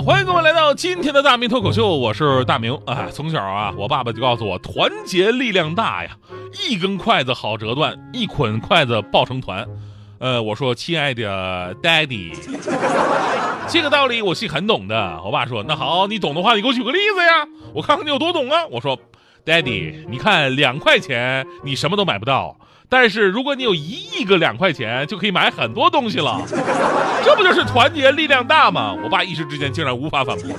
欢迎各位来到今天的大明脱口秀，我是大明。啊，从小啊，我爸爸就告诉我，团结力量大呀，一根筷子好折断，一捆筷子抱成团。呃，我说，亲爱的 Daddy，这个道理我是很懂的。我爸说，那好，你懂的话，你给我举个例子呀，我看看你有多懂啊。我说，Daddy，你看两块钱，你什么都买不到。但是如果你有一亿个两块钱，就可以买很多东西了，这不就是团结力量大吗？我爸一时之间竟然无法反驳。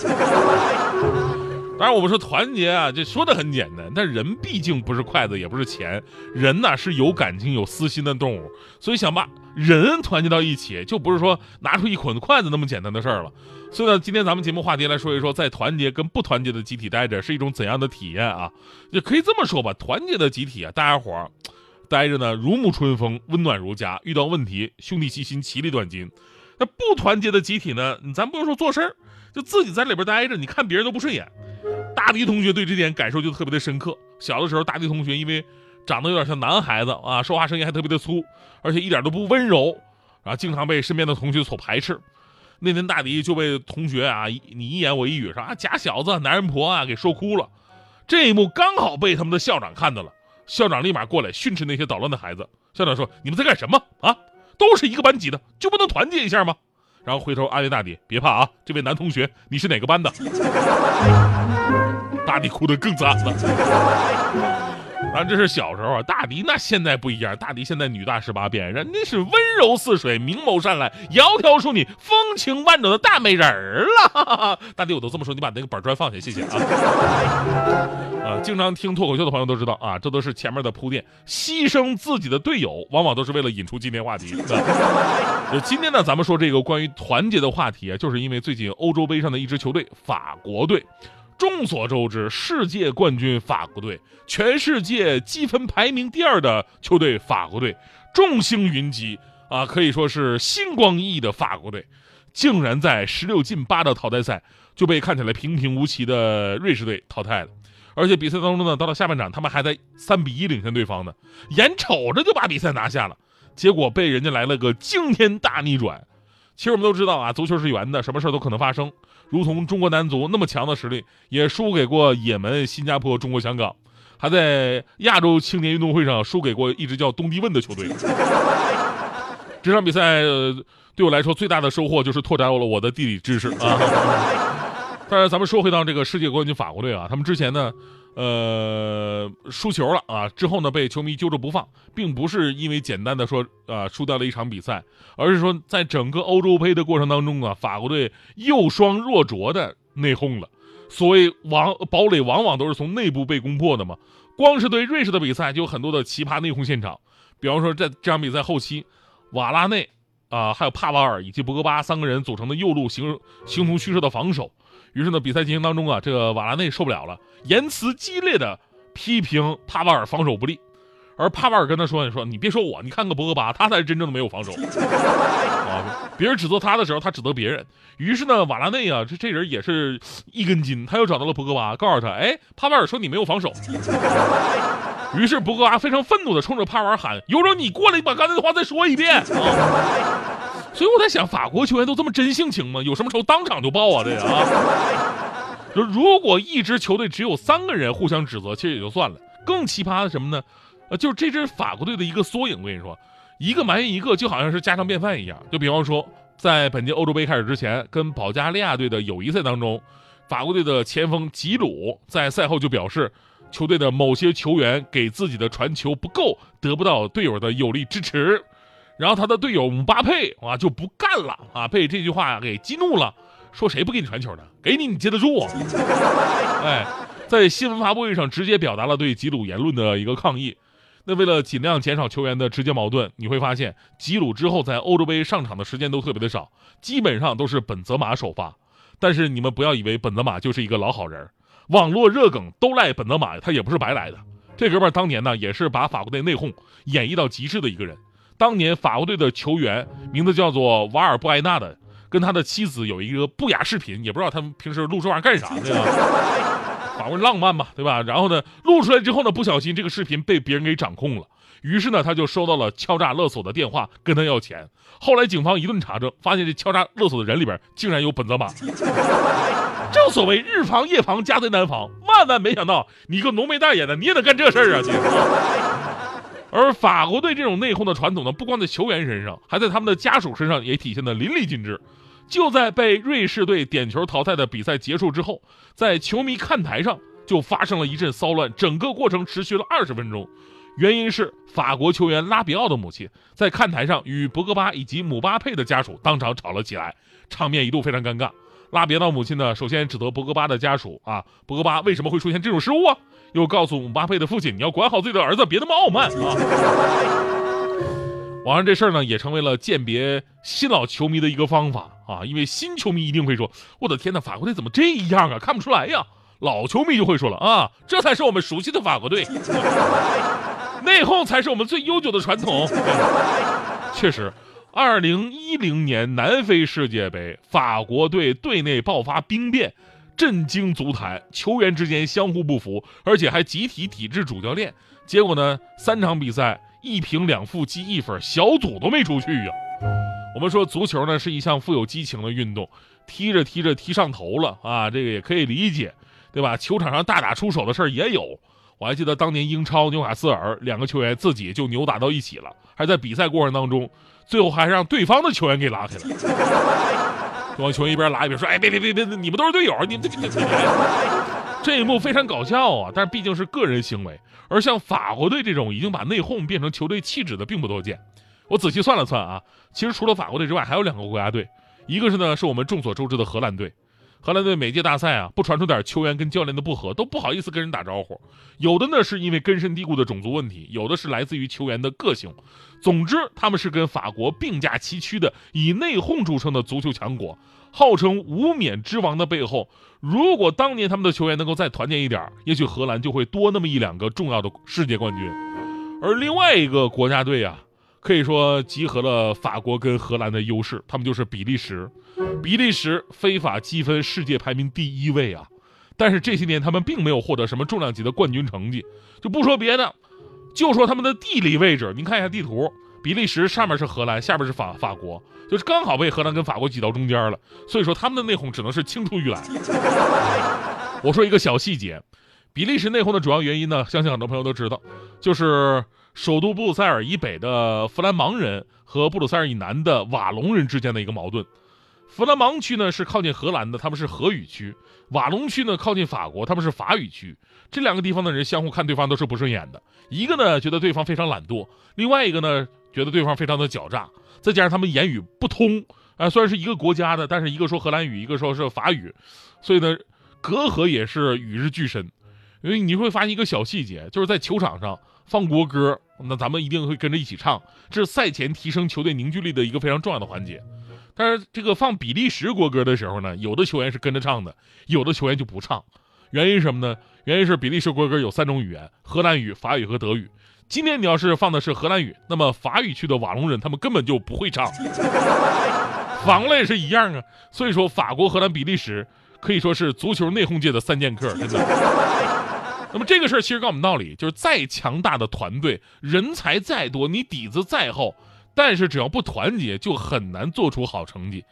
当然，我们说团结啊，这说的很简单，但人毕竟不是筷子，也不是钱，人呐是有感情、有私心的动物，所以想把人团结到一起，就不是说拿出一捆筷子那么简单的事儿了。所以呢，今天咱们节目话题来说一说，在团结跟不团结的集体待着是一种怎样的体验啊？也可以这么说吧，团结的集体啊，大家伙儿。待着呢，如沐春风，温暖如家。遇到问题，兄弟齐心，其利断金。那不团结的集体呢？咱不用说做事儿，就自己在里边待着，你看别人都不顺眼。大迪同学对这点感受就特别的深刻。小的时候，大迪同学因为长得有点像男孩子啊，说话声音还特别的粗，而且一点都不温柔，啊，经常被身边的同学所排斥。那天大迪就被同学啊你一言我一语说啊假小子、男人婆啊给说哭了。这一幕刚好被他们的校长看到了。校长立马过来训斥那些捣乱的孩子。校长说：“你们在干什么啊？都是一个班级的，就不能团结一下吗？”然后回头安慰大迪：“别怕啊，这位男同学，你是哪个班的？”大迪哭得更惨了。咱这是小时候啊，大迪那现在不一样，大迪现在女大十八变，人家是温柔似水、明眸善睐、窈窕淑女、风情万种的大美人儿了。大迪，我都这么说，你把那个板砖放下，谢谢啊。啊，经常听脱口秀的朋友都知道啊，这都是前面的铺垫，牺牲自己的队友，往往都是为了引出今天话题。就今天呢，咱们说这个关于团结的话题啊，就是因为最近欧洲杯上的一支球队法国队。众所周知，世界冠军法国队，全世界积分排名第二的球队法国队，众星云集啊，可以说是星光熠熠的法国队，竟然在十六进八的淘汰赛就被看起来平平无奇的瑞士队淘汰了。而且比赛当中呢，到了下半场，他们还在三比一领先对方呢，眼瞅着就把比赛拿下了，结果被人家来了个惊天大逆转。其实我们都知道啊，足球是圆的，什么事都可能发生。如同中国男足那么强的实力，也输给过也门、新加坡、中国香港，还在亚洲青年运动会上输给过一支叫东帝汶的球队。这场比赛对我来说最大的收获就是拓展了我的地理知识啊。但是咱们说回到这个世界冠军法国队啊，他们之前呢。呃，输球了啊！之后呢，被球迷揪着不放，并不是因为简单的说啊输掉了一场比赛，而是说在整个欧洲杯的过程当中啊，法国队又双弱拙的内讧了。所谓王堡垒往往都是从内部被攻破的嘛。光是对瑞士的比赛就有很多的奇葩内讧现场，比方说在这场比赛后期，瓦拉内啊，还有帕瓦尔以及博格巴三个人组成的右路形形同虚设的防守。于是呢，比赛进行当中啊，这个瓦拉内受不了了，言辞激烈的批评帕瓦尔防守不利，而帕瓦尔跟他说：“你说你别说我，你看看博格巴，他才是真正的没有防守 啊！别人指责他的时候，他指责别人。于是呢，瓦拉内啊，这这人也是一根筋，他又找到了博格巴，告诉他：哎，帕瓦尔说你没有防守。于是博格巴非常愤怒的冲着帕瓦尔喊：有种你过来，你把刚才的话再说一遍啊！”所以我在想，法国球员都这么真性情吗？有什么仇当场就报啊？这个啊，就如果一支球队只有三个人互相指责，其实也就算了。更奇葩的什么呢？呃，就是这支法国队的一个缩影。我跟你说，一个埋怨一个，就好像是家常便饭一样。就比方说，在本届欧洲杯开始之前，跟保加利亚队的友谊赛当中，法国队的前锋吉鲁在赛后就表示，球队的某些球员给自己的传球不够，得不到队友的有力支持。然后他的队友姆巴佩啊就不干了啊，被这句话给激怒了，说谁不给你传球呢？给你你接得住？哎，在新闻发布会上直接表达了对吉鲁言论的一个抗议。那为了尽量减少球员的直接矛盾，你会发现吉鲁之后在欧洲杯上场的时间都特别的少，基本上都是本泽马首发。但是你们不要以为本泽马就是一个老好人，网络热梗都赖本泽马，他也不是白来的。这哥们儿当年呢，也是把法国队内讧演绎到极致的一个人。当年法国队的球员名字叫做瓦尔布埃纳的，跟他的妻子有一个不雅视频，也不知道他们平时录这玩意儿干啥的呀？法国人浪漫嘛，对吧？然后呢，录出来之后呢，不小心这个视频被别人给掌控了，于是呢，他就收到了敲诈勒索的电话，跟他要钱。后来警方一顿查证，发现这敲诈勒索的人里边竟然有本泽马。正所谓日防夜防，家贼难防，万万没想到，你个浓眉大眼的，你也能干这事儿啊！而法国队这种内讧的传统呢，不光在球员身上，还在他们的家属身上也体现的淋漓尽致。就在被瑞士队点球淘汰的比赛结束之后，在球迷看台上就发生了一阵骚乱，整个过程持续了二十分钟。原因是法国球员拉比奥的母亲在看台上与博格巴以及姆巴佩的家属当场吵了起来，场面一度非常尴尬。拉比奥母亲呢，首先指责博格巴的家属啊，博格巴为什么会出现这种失误啊？又告诉姆巴佩的父亲，你要管好自己的儿子，别那么傲慢啊。网上这事儿呢，也成为了鉴别新老球迷的一个方法啊！因为新球迷一定会说：“我的天哪，法国队怎么这样啊？看不出来呀！”老球迷就会说了：“啊，这才是我们熟悉的法国队，内讧才是我们最悠久的传统。”确实，二零一零年南非世界杯，法国队队内爆发兵变，震惊足坛，球员之间相互不服，而且还集体抵制主教练。结果呢，三场比赛。一平两负积一分，小组都没出去呀。我们说足球呢是一项富有激情的运动，踢着踢着踢上头了啊，这个也可以理解，对吧？球场上大打出手的事儿也有。我还记得当年英超纽卡斯尔两个球员自己就扭打到一起了，还在比赛过程当中，最后还是让对方的球员给拉开了。对方球员一边拉一边说：“哎，别别别别，你们都是队友，你们这这这。”这一幕非常搞笑啊，但是毕竟是个人行为。而像法国队这种已经把内讧变成球队气质的并不多见。我仔细算了算啊，其实除了法国队之外，还有两个国家队，一个是呢是我们众所周知的荷兰队。荷兰队每届大赛啊，不传出点球员跟教练的不和，都不好意思跟人打招呼。有的呢是因为根深蒂固的种族问题，有的是来自于球员的个性。总之，他们是跟法国并驾齐驱的以内讧著称的足球强国，号称无冕之王的背后，如果当年他们的球员能够再团结一点，也许荷兰就会多那么一两个重要的世界冠军。而另外一个国家队啊。可以说集合了法国跟荷兰的优势，他们就是比利时。比利时非法积分世界排名第一位啊，但是这些年他们并没有获得什么重量级的冠军成绩。就不说别的，就说他们的地理位置，您看一下地图，比利时上面是荷兰，下边是法法国，就是刚好被荷兰跟法国挤到中间了。所以说他们的内讧只能是青出于蓝。我说一个小细节，比利时内讧的主要原因呢，相信很多朋友都知道，就是。首都布鲁塞尔以北的弗兰芒人和布鲁塞尔以南的瓦隆人之间的一个矛盾。弗兰芒区呢是靠近荷兰的，他们是荷语区；瓦隆区呢靠近法国，他们是法语区。这两个地方的人相互看对方都是不顺眼的，一个呢觉得对方非常懒惰，另外一个呢觉得对方非常的狡诈。再加上他们言语不通，啊，虽然是一个国家的，但是一个说荷兰语，一个说是法语，所以呢隔阂也是与日俱深。因为你会发现一个小细节，就是在球场上。放国歌，那咱们一定会跟着一起唱，这是赛前提升球队凝聚力的一个非常重要的环节。但是这个放比利时国歌的时候呢，有的球员是跟着唱的，有的球员就不唱。原因是什么呢？原因是比利时国歌有三种语言：荷兰语、法语和德语。今天你要是放的是荷兰语，那么法语区的瓦隆人他们根本就不会唱。反过来也是一样啊。所以说，法国、荷兰、比利时可以说是足球内讧界的三剑客，真的。那么这个事儿其实告诉我们道理，就是再强大的团队，人才再多，你底子再厚，但是只要不团结，就很难做出好成绩。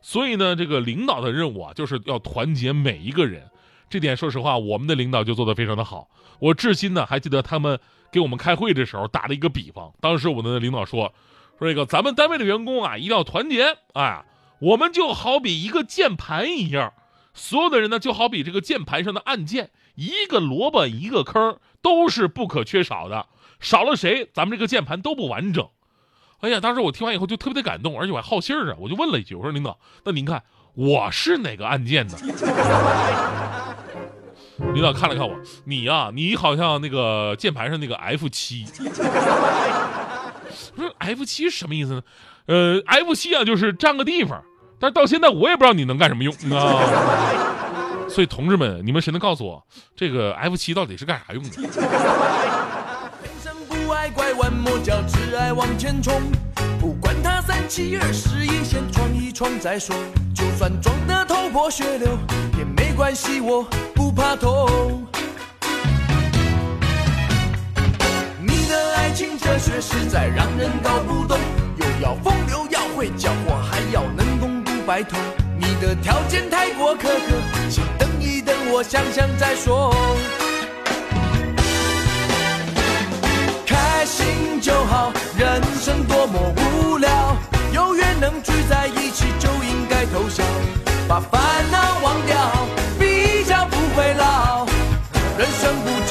所以呢，这个领导的任务啊，就是要团结每一个人。这点说实话，我们的领导就做得非常的好。我至今呢还记得他们给我们开会的时候打了一个比方，当时我们的领导说，说这个咱们单位的员工啊一定要团结，哎，我们就好比一个键盘一样。所有的人呢，就好比这个键盘上的按键，一个萝卜一个坑，都是不可缺少的。少了谁，咱们这个键盘都不完整。哎呀，当时我听完以后就特别的感动，而且我还好信儿啊，我就问了一句：“我说领导，那您看我是哪个按键呢？” 领导看了看我，你呀，你好像那个键盘上那个 F 七。我说 F 七是什么意思呢？呃，F 七啊，就是占个地方。但是到现在我也不知道你能干什么用啊！所以同志们，你们谁能告诉我，这个 F 七到底是干啥用的？人生不爱拐弯抹角，只爱往前冲。不管他三七二十一，先闯一闯再说。就算撞得头破血流也没关系，我不怕痛。你的爱情哲学实在让人搞不懂，又要风流要会缴获，还要能共度白头。你的条件太过苛刻，请，想想再说。开心就好，人生多么无聊，有缘能聚在一起就应该偷笑，把烦恼忘掉，比较不会老。人生不